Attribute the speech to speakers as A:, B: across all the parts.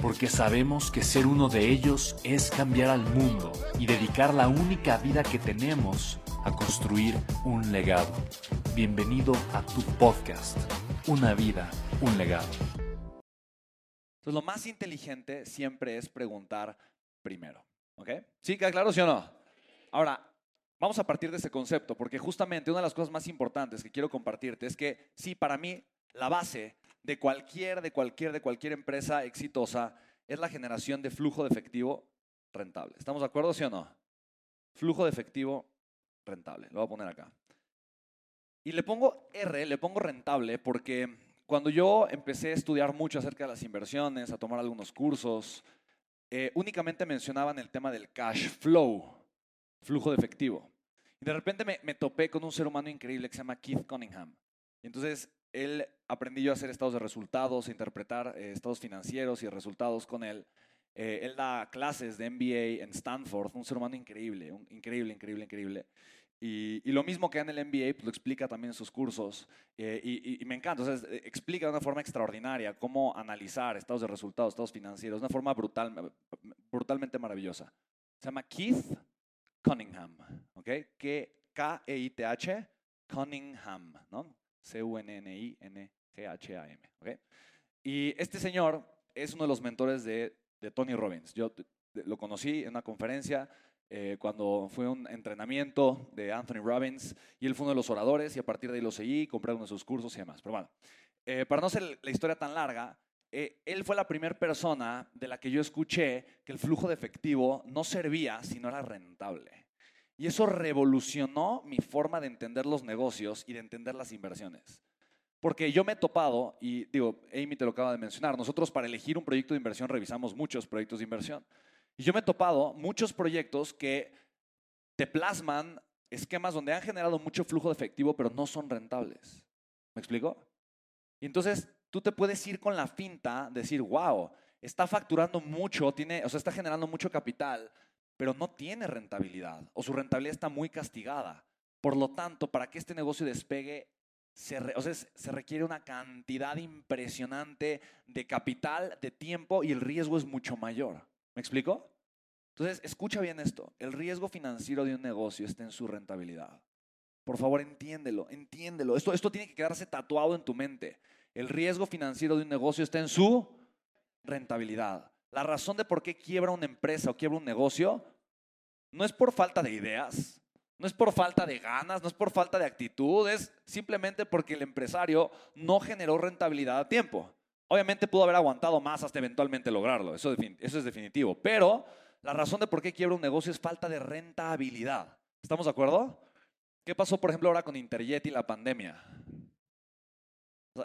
A: porque sabemos que ser uno de ellos es cambiar al mundo y dedicar la única vida que tenemos a construir un legado. Bienvenido a tu podcast, Una vida, un legado.
B: Entonces, lo más inteligente siempre es preguntar primero. ¿Ok? ¿Sí? ¿Queda claro, sí o no? Ahora, vamos a partir de ese concepto, porque justamente una de las cosas más importantes que quiero compartirte es que, sí, para mí, la base de cualquier, de cualquier, de cualquier empresa exitosa es la generación de flujo de efectivo rentable. ¿Estamos de acuerdo, sí o no? Flujo de efectivo rentable. Lo voy a poner acá. Y le pongo R, le pongo rentable, porque cuando yo empecé a estudiar mucho acerca de las inversiones, a tomar algunos cursos, eh, únicamente mencionaban el tema del cash flow, flujo de efectivo. Y de repente me, me, topé con un ser humano increíble que se llama Keith Cunningham. Y entonces él aprendí yo a hacer estados de resultados, a interpretar eh, estados financieros y resultados con él. Eh, él da clases de MBA en Stanford, un ser humano increíble, increíble, increíble, increíble. Y, lo mismo que en el MBA, pues lo explica también en sus cursos. Eh, y, me encanta, o sea, explica de una forma extraordinaria cómo analizar estados de resultados, estados financieros, de una forma brutal, brutalmente maravillosa. Se llama Keith Cunningham, ¿ok? K-E-I-T-H, Cunningham, ¿no? C-U-N-N-I-N-G-H-A-M. ¿okay? Y este señor es uno de los mentores de, de Tony Robbins. Yo lo conocí en una conferencia eh, cuando fue un entrenamiento de Anthony Robbins y él fue uno de los oradores y a partir de ahí lo seguí, compré uno de sus cursos y demás. Pero bueno, eh, para no ser la historia tan larga, eh, él fue la primera persona de la que yo escuché que el flujo de efectivo no servía si no era rentable. Y eso revolucionó mi forma de entender los negocios y de entender las inversiones. Porque yo me he topado, y digo, Amy te lo acaba de mencionar, nosotros para elegir un proyecto de inversión revisamos muchos proyectos de inversión. Y yo me he topado muchos proyectos que te plasman esquemas donde han generado mucho flujo de efectivo, pero no son rentables. ¿Me explico? Y entonces tú te puedes ir con la finta, decir, wow, está facturando mucho, tiene, o sea, está generando mucho capital, pero no tiene rentabilidad o su rentabilidad está muy castigada. Por lo tanto, para que este negocio despegue, se, requiere una cantidad impresionante de capital, de tiempo y el riesgo es mucho mayor. ¿Me explico? Entonces, escucha bien esto. El riesgo financiero de un negocio está en su rentabilidad. Por favor, entiéndelo, entiéndelo. Esto, esto tiene que quedarse tatuado en tu mente. El riesgo financiero de un negocio está en su rentabilidad. La razón de por qué quiebra una empresa o quiebra un negocio no es por falta de ideas, no es por falta de ganas, no es por falta de actitud, es simplemente porque el empresario no generó rentabilidad a tiempo. Obviamente pudo haber aguantado más hasta eventualmente lograrlo, eso, es definitivo, pero la razón de por qué quiebra un negocio es falta de rentabilidad. ¿Estamos de acuerdo? ¿Qué pasó, por ejemplo, ahora con Interjet y la pandemia?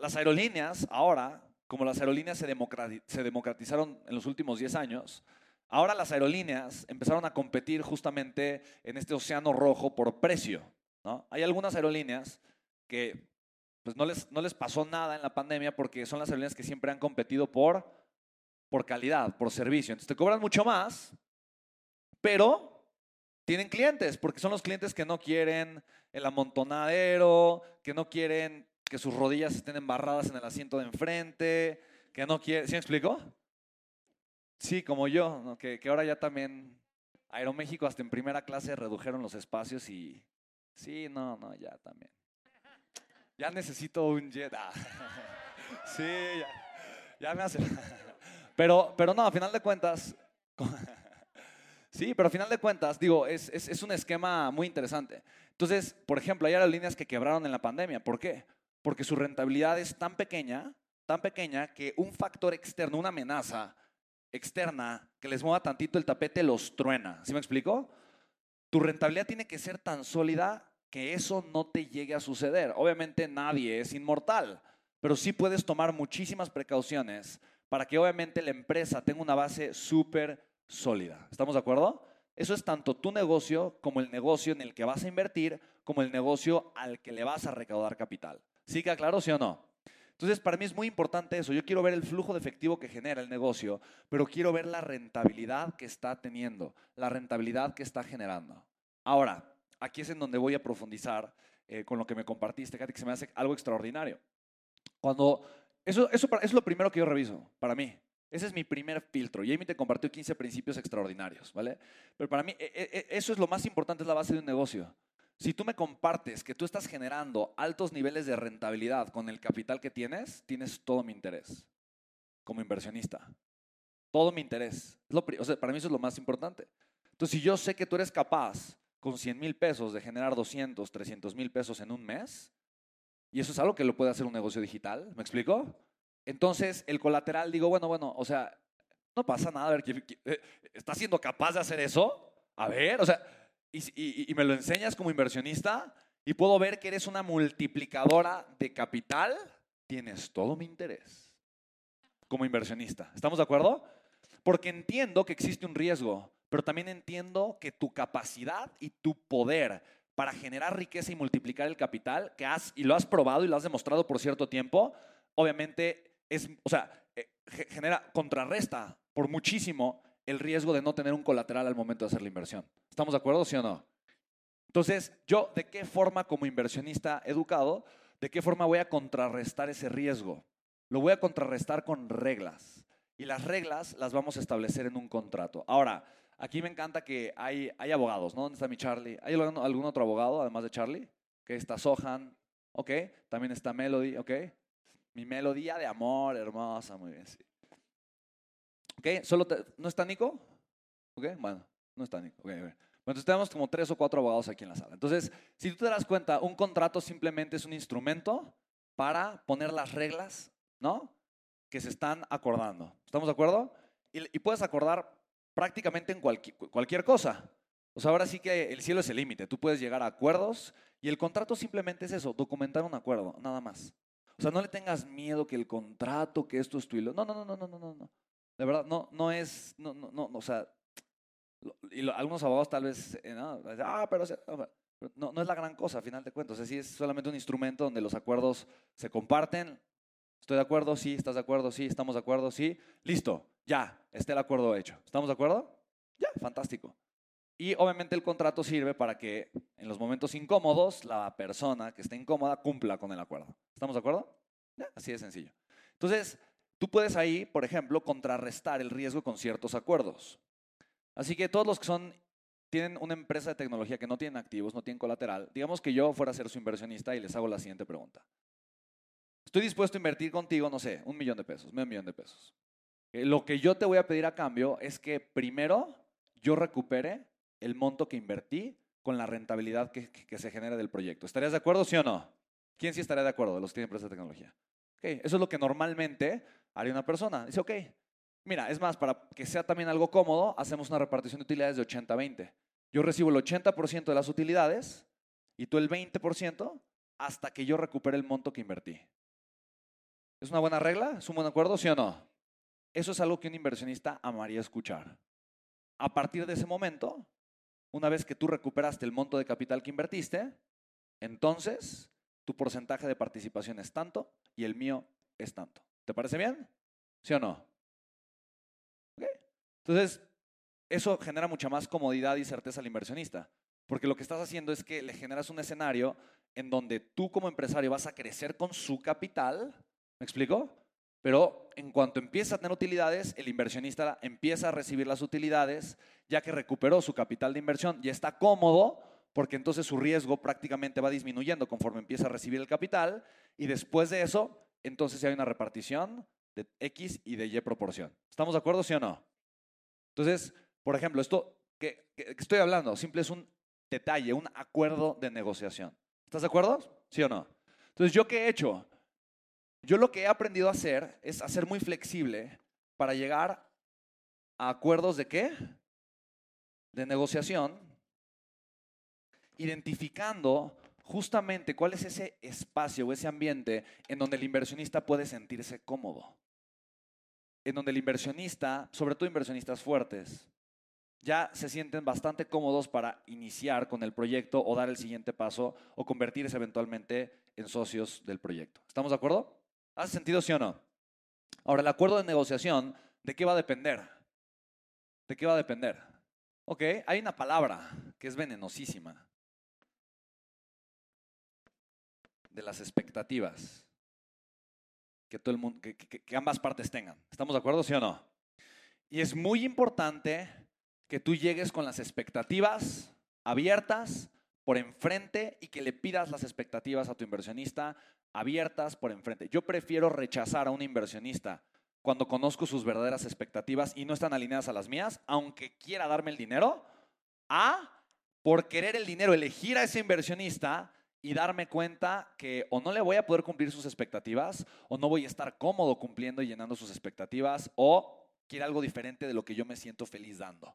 B: Las aerolíneas ahora como las aerolíneas se, democratizaron en los últimos 10 años, ahora las aerolíneas empezaron a competir justamente en este océano rojo por precio. Hay algunas aerolíneas que pues, no, les, pasó nada en la pandemia porque son las aerolíneas que siempre han competido por calidad, por servicio. Entonces te cobran mucho más, pero tienen clientes, porque son los clientes que no quieren el amontonadero, que no quieren que sus rodillas estén embarradas en el asiento de enfrente, que no quiere, ¿sí me explico? Sí, como yo, que, que ahora ya también Aeroméxico hasta en primera clase redujeron los espacios y sí, no, no, ya también. Ya necesito un jet. Sí, ya, ya me hace. Pero, pero no, a final de cuentas, Sí, pero a final de cuentas, digo, es, es, es un esquema muy interesante. Entonces, por ejemplo, hay aerolíneas que quebraron en la pandemia. ¿Por qué? Porque su rentabilidad es tan pequeña, tan pequeña, que un factor externo, una amenaza externa que les mueva tantito el tapete los truena. ¿Sí me explico? Tu rentabilidad tiene que ser tan sólida que eso no te llegue a suceder. Obviamente nadie es inmortal, pero sí puedes tomar muchísimas precauciones para que obviamente la empresa tenga una base súper sólida. ¿Estamos de acuerdo? Eso es tanto tu negocio como el negocio en el que vas a invertir, como el negocio al que le vas a recaudar capital. ¿Sí queda claro, sí o no? Entonces, para mí es muy importante eso. Yo quiero ver el flujo de efectivo que genera el negocio, pero quiero ver la rentabilidad que está teniendo, la rentabilidad que está generando. Ahora, aquí es en donde voy a profundizar eh, con lo que me compartiste, Katy, que se me hace algo extraordinario. Cuando, eso, eso, es lo primero que yo reviso, para mí. Ese es mi primer filtro. Jamie te compartió 15 principios extraordinarios, ¿vale? Pero para mí, e, e, e, eso es lo más importante, es la base de un negocio. Si tú me compartes que tú estás generando altos niveles de rentabilidad con el capital que tienes, tienes todo mi interés como inversionista. Todo mi interés. o sea, para mí eso es lo más importante. Entonces, si yo sé que tú eres capaz con 100 mil pesos de generar 200, 300 mil pesos en un mes, y eso es algo que lo puede hacer un negocio digital, ¿me explico? Entonces, el colateral, digo, bueno, bueno, o sea, no pasa nada, a eh, ¿estás siendo capaz de hacer eso? A ver, o sea, y, me lo enseñas como inversionista y puedo ver que eres una multiplicadora de capital, tienes todo mi interés como inversionista. ¿Estamos de acuerdo? Porque entiendo que existe un riesgo, pero también entiendo que tu capacidad y tu poder para generar riqueza y multiplicar el capital que has y lo has probado y lo has demostrado por cierto tiempo, obviamente es, o sea, eh, genera, contrarresta por muchísimo el riesgo de no tener un colateral al momento de hacer la inversión. ¿Estamos de acuerdo, sí o no? Entonces, yo, ¿de qué forma como inversionista educado, de qué forma voy a contrarrestar ese riesgo? Lo voy a contrarrestar con reglas. Y las reglas las vamos a establecer en un contrato. Ahora, aquí me encanta que hay, hay abogados, ¿no? ¿Dónde está mi Charlie? ¿Hay algún otro abogado además de Charlie? Que está Sohan, ¿ok? También está Melody, ¿ok? Mi melodía de amor, hermosa, muy bien, sí. ¿Ok? ¿Solo ¿No está Nico? ¿Ok? Bueno, no está Nico. Okay, Bueno, entonces tenemos como tres o cuatro abogados aquí en la sala. Entonces, si tú te das cuenta, un contrato simplemente es un instrumento para poner las reglas, ¿no? Que se están acordando. ¿Estamos de acuerdo? Y, puedes acordar prácticamente en cualquier cosa. O sea, ahora sí que el cielo es el límite. Tú puedes llegar a acuerdos y el contrato simplemente es eso, documentar un acuerdo, nada más. O sea, no le tengas miedo que el contrato, que esto es tu hilo. No, no, no, no, no, no, no. De verdad, no, no es, no, no, no, o sea, y algunos abogados tal vez, eh, no, ah, pero, no, no es la gran cosa, a final de cuentas. O sea, sí es solamente un instrumento donde los acuerdos se comparten. ¿Estoy de acuerdo? Sí. ¿Estás de acuerdo? Sí. ¿Estamos de acuerdo? Sí. Listo. Ya. Esté el acuerdo hecho. ¿Estamos de acuerdo? Ya. Fantástico. Y obviamente el contrato sirve para que en los momentos incómodos la persona que esté incómoda cumpla con el acuerdo. ¿Estamos de acuerdo? Así de sencillo. Entonces, tú puedes ahí, por ejemplo, contrarrestar el riesgo con ciertos acuerdos. Así que todos los que son tienen una empresa de tecnología que no tienen activos, no tienen colateral, digamos que yo fuera a ser su inversionista y les hago la siguiente pregunta. Estoy dispuesto a invertir contigo, no sé, un millón de pesos, medio millón de pesos. Eh, lo que yo te voy a pedir a cambio es que primero yo recupere el monto que invertí con la rentabilidad que, se genera del proyecto. ¿Estarías de acuerdo, sí o no? ¿Quién sí estaría de acuerdo de los que tienen empresas de tecnología? Okay, eso es lo que normalmente haría una persona. Dice, ok, mira, es más, para que sea también algo cómodo, hacemos una repartición de utilidades de 80-20. Yo recibo el 80% de las utilidades y tú el 20% hasta que yo recupere el monto que invertí. ¿Es una buena regla? ¿Es un buen acuerdo, sí o no? Eso es algo que un inversionista amaría escuchar. A partir de ese momento, una vez que tú recuperaste el monto de capital que invertiste, entonces tu porcentaje de participación es tanto y el mío es tanto. ¿Te parece bien? ¿Sí o no? Entonces, eso genera mucha más comodidad y certeza al inversionista, porque lo que estás haciendo es que le generas un escenario en donde tú como empresario vas a crecer con su capital, ¿me explico? Pero en cuanto empieza a tener utilidades, el inversionista empieza a recibir las utilidades, ya que recuperó su capital de inversión y está cómodo, porque entonces su riesgo prácticamente va disminuyendo conforme empieza a recibir el capital, y después de eso, entonces hay una repartición de X y de Y proporción. ¿Estamos de acuerdo, sí o no? Entonces, por ejemplo, esto que, que estoy hablando, simple es un detalle, un acuerdo de negociación. ¿Estás de acuerdo? ¿Sí o no? Entonces, ¿yo qué he hecho? Yo lo que he aprendido a hacer es a ser muy flexible para llegar a acuerdos de qué? De negociación, identificando justamente cuál es ese espacio o ese ambiente en donde el inversionista puede sentirse cómodo. En donde el inversionista, sobre todo inversionistas fuertes, ya se sienten bastante cómodos para iniciar con el proyecto o dar el siguiente paso o convertirse eventualmente en socios del proyecto. ¿Estamos de acuerdo? ¿Hace sentido, sí o no? Ahora, el acuerdo de negociación, ¿de qué va a depender? ¿De qué va a depender? Ok, hay una palabra que es venenosísima. De las expectativas que, todo el mundo, que, que ambas partes tengan. ¿Estamos de acuerdo, sí o no? Y es muy importante que tú llegues con las expectativas abiertas por enfrente y que le pidas las expectativas a tu inversionista abiertas por enfrente. Yo prefiero rechazar a un inversionista cuando conozco sus verdaderas expectativas y no están alineadas a las mías, aunque quiera darme el dinero, a por querer el dinero elegir a ese inversionista y darme cuenta que o no le voy a poder cumplir sus expectativas o no voy a estar cómodo cumpliendo y llenando sus expectativas o quiere algo diferente de lo que yo me siento feliz dando.